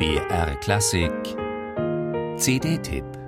BR Klassik. CD-Tipp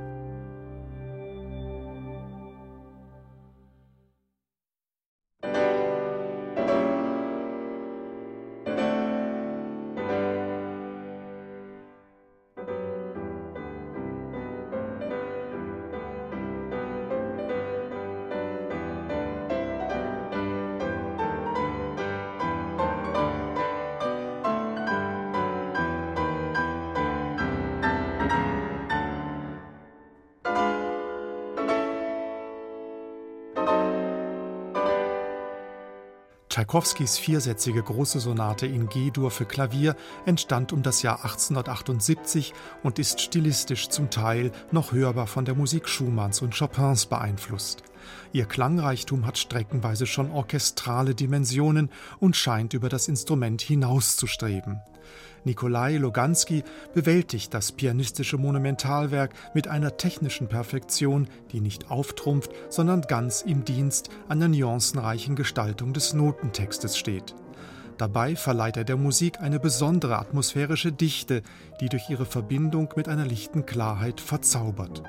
Tschaikowskis viersätzige große Sonate in G-Dur für Klavier entstand um das Jahr 1878 und ist stilistisch zum Teil noch hörbar von der Musik Schumanns und Chopins beeinflusst. Ihr Klangreichtum hat streckenweise schon orchestrale Dimensionen und scheint über das Instrument hinauszustreben. Nikolai Loganski bewältigt das pianistische Monumentalwerk mit einer technischen Perfektion, die nicht auftrumpft, sondern ganz im Dienst einer nuancenreichen Gestaltung des Notentextes steht. Dabei verleiht er der Musik eine besondere atmosphärische Dichte, die durch ihre Verbindung mit einer lichten Klarheit verzaubert.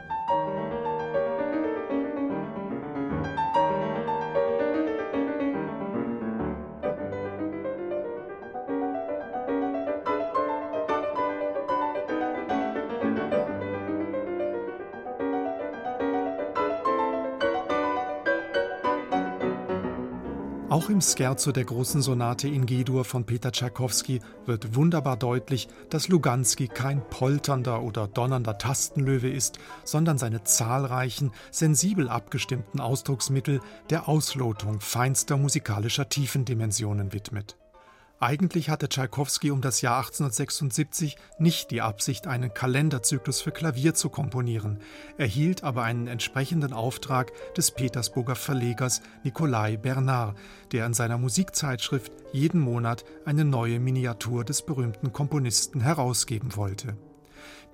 Auch im Scherzo der großen Sonate in G-Dur von Peter Tschaikowski wird wunderbar deutlich, dass Luganski kein polternder oder donnernder Tastenlöwe ist, sondern seine zahlreichen, sensibel abgestimmten Ausdrucksmittel der Auslotung feinster musikalischer Tiefendimensionen widmet. Eigentlich hatte Tschaikowski um das Jahr 1876 nicht die Absicht, einen Kalenderzyklus für Klavier zu komponieren, erhielt aber einen entsprechenden Auftrag des Petersburger Verlegers Nikolai Bernard, der in seiner Musikzeitschrift jeden Monat eine neue Miniatur des berühmten Komponisten herausgeben wollte.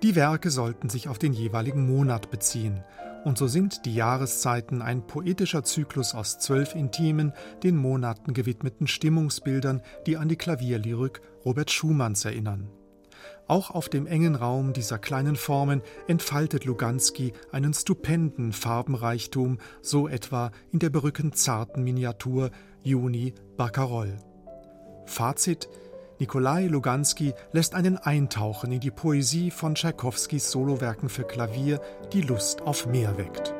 Die Werke sollten sich auf den jeweiligen Monat beziehen, und so sind die Jahreszeiten ein poetischer Zyklus aus zwölf intimen, den Monaten gewidmeten Stimmungsbildern, die an die Klavierlyrik Robert Schumanns erinnern. Auch auf dem engen Raum dieser kleinen Formen entfaltet Luganski einen stupenden Farbenreichtum, so etwa in der berückend zarten Miniatur Juni Barcarolle. Fazit Nikolai Luganski lässt einen eintauchen in die Poesie von Tschaikowskis Solowerken für Klavier, die Lust auf mehr weckt.